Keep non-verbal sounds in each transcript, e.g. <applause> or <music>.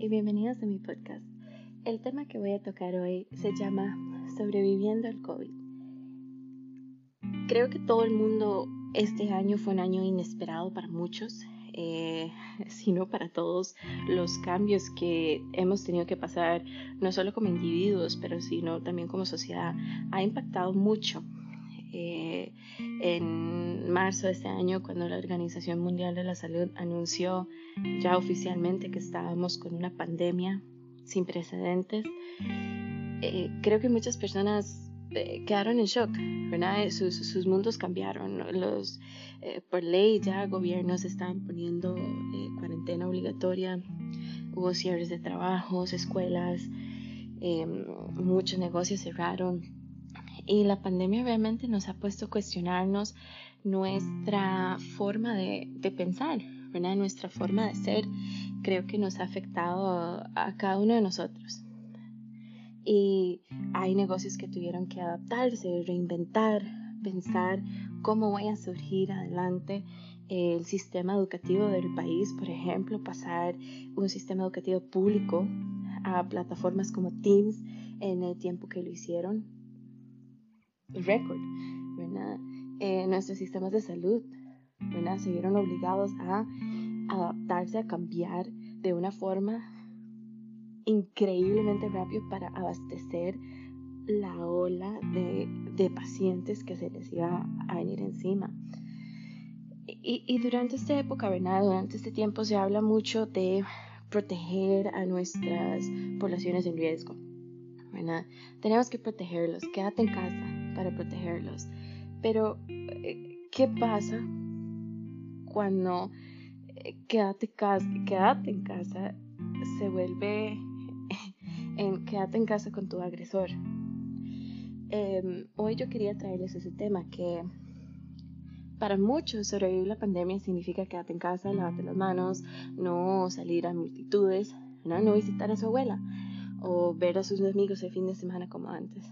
y bienvenidos a mi podcast. El tema que voy a tocar hoy se llama Sobreviviendo al COVID. Creo que todo el mundo este año fue un año inesperado para muchos, eh, <laughs> sino para todos los cambios que hemos tenido que pasar, no solo como individuos, pero sino también como sociedad, ha impactado mucho. Eh, en marzo de este año, cuando la Organización Mundial de la Salud anunció ya oficialmente que estábamos con una pandemia sin precedentes, eh, creo que muchas personas eh, quedaron en shock, ¿verdad? Sus, mundos cambiaron. Eh, por ley ya gobiernos estaban poniendo cuarentena obligatoria, hubo cierres de trabajos, escuelas, muchos negocios cerraron. Y la pandemia realmente nos ha puesto a cuestionarnos nuestra forma de, pensar, nuestra forma de ser. Creo que nos ha afectado a cada uno de nosotros y hay negocios que tuvieron que adaptarse, reinventar, pensar cómo voy a surgir adelante el sistema educativo del país, por ejemplo, pasar un sistema educativo público a plataformas como Teams en el tiempo que lo hicieron. Record, ¿verdad? Eh, nuestros sistemas de salud. Se vieron obligados a adaptarse, a cambiar de una forma increíblemente rápido para abastecer la ola de, pacientes que se les iba a venir encima. Y, y, durante esta época, ¿verdad? Durante este tiempo se habla mucho de proteger a nuestras poblaciones en riesgo. ¿Verdad? Tenemos que protegerlos, quédate en casa para protegerlos. Pero, eh, ¿qué pasa cuando eh, quédate, casa, quédate en casa se vuelve <laughs> en quédate en casa con tu agresor. Em, hoy yo quería traerles ese tema que para muchos sobrevivir la pandemia significa quédate en casa, lavarte las manos, no salir a multitudes, no, visitar a su abuela o ver a sus amigos el fin de semana como antes.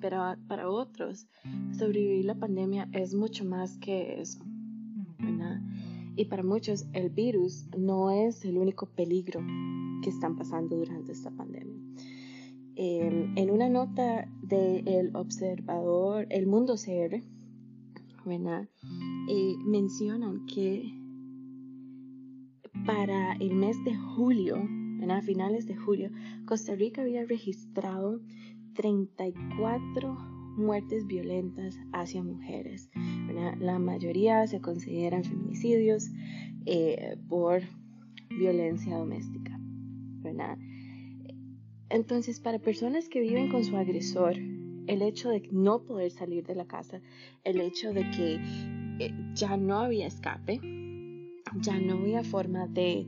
Pero para otros, sobrevivir la pandemia es mucho más que eso. Y para muchos, el virus no es el único peligro que están pasando durante esta pandemia. Em, en una nota del observador El Mundo CR, eh, mencionan que para el mes de julio, a finales de julio, Costa Rica había registrado 34 muertes violentas hacia mujeres. La mayoría se consideran feminicidios eh, por violencia doméstica. Entonces, para personas que viven con su agresor, el hecho de no poder salir de la casa, el hecho de que eh, ya no había escape, ya no había forma de,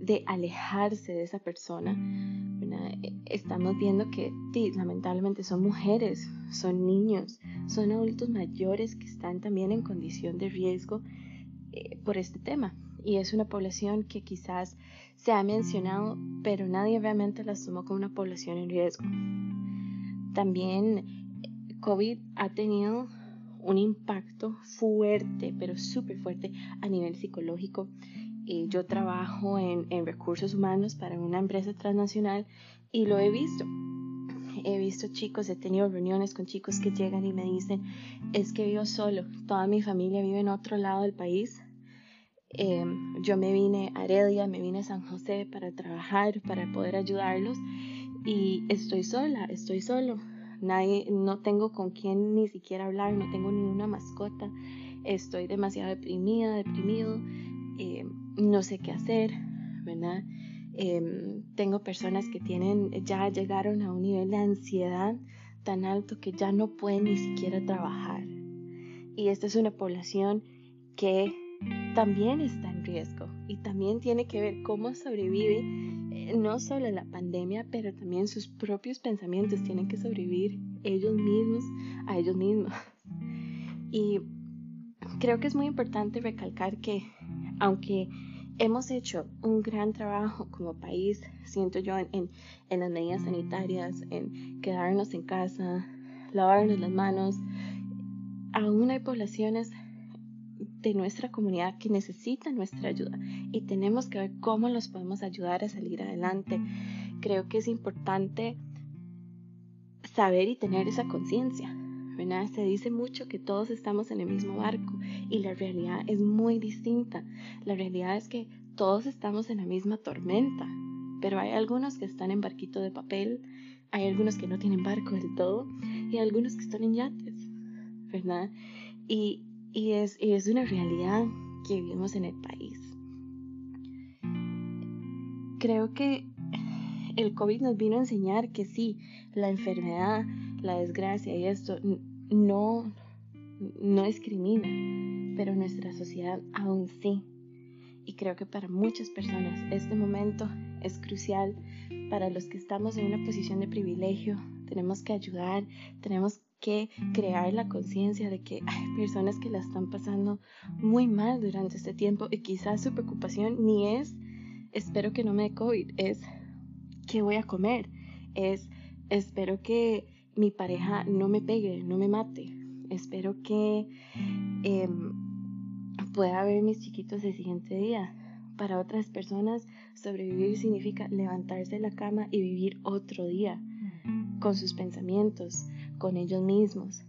de alejarse de esa persona, estamos viendo que lamentablemente son mujeres, son niños, son adultos mayores que están también en condición de riesgo eh, por este tema. Y es una población que quizás se ha mencionado, pero nadie realmente la tomó como una población en riesgo. También eh, COVID ha tenido un impacto fuerte, pero súper fuerte a nivel psicológico. Eh, yo trabajo en, en, recursos humanos para una empresa transnacional y lo he visto. He visto chicos, he tenido reuniones con chicos que llegan y me dicen, es que vivo solo, toda mi familia vive en otro lado del país, Em, yo me vine a Heredia, me vine a San José para trabajar, para poder ayudarlos y estoy sola, estoy solo. Nadie, no tengo con quién ni siquiera hablar, no tengo ni una mascota, estoy demasiado deprimida, deprimido, em, no sé qué hacer, ¿verdad? Em, tengo personas que tienen, ya llegaron a un nivel de ansiedad tan alto que ya no pueden ni siquiera trabajar. Y esta es una población que también está en riesgo y también tiene que ver cómo sobrevive eh, no solo la pandemia, pero también sus propios pensamientos tienen que sobrevivir ellos mismos a ellos mismos. <laughs> Y creo que es muy importante recalcar que aunque hemos hecho un gran trabajo como país, siento yo, en, en las medidas sanitarias, en quedarnos en casa, lavarnos las manos, aún hay poblaciones de nuestra comunidad que necesitan nuestra ayuda y tenemos que ver cómo los podemos ayudar a salir adelante. Creo que es importante saber y tener esa conciencia. Se dice mucho que todos estamos en el mismo barco y la realidad es muy distinta. La realidad es que todos estamos en la misma tormenta, pero hay algunos que están en barquito de papel, hay algunos que no tienen barco del todo y hay algunos que están en yates, ¿verdad? Y, y, es, y es una realidad que vivimos en el país. Creo que el COVID nos vino a enseñar que sí, la enfermedad, la desgracia y esto no, no discrimina, pero nuestra sociedad aún sí. Y creo que para muchas personas este momento es crucial. Para los que estamos en una posición de privilegio, tenemos que ayudar, tenemos que crear la conciencia de que hay personas que la están pasando muy mal durante este tiempo y quizás su preocupación ni es, espero que no me dé COVID, es qué voy a comer, es espero que mi pareja no me pegue, no me mate, espero que em, pueda ver mis chiquitos el siguiente día. Para otras personas, sobrevivir significa levantarse de la cama y vivir otro día con sus pensamientos, con ellos mismos.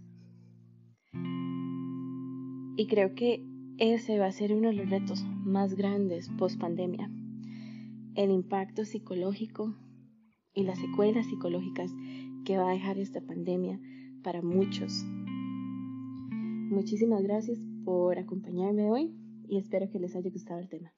Y creo que ese va a ser uno de los retos más grandes post pandemia. El impacto psicológico y las secuelas psicológicas que va a dejar esta pandemia para muchos. Muchísimas gracias por acompañarme hoy y espero que les haya gustado el tema.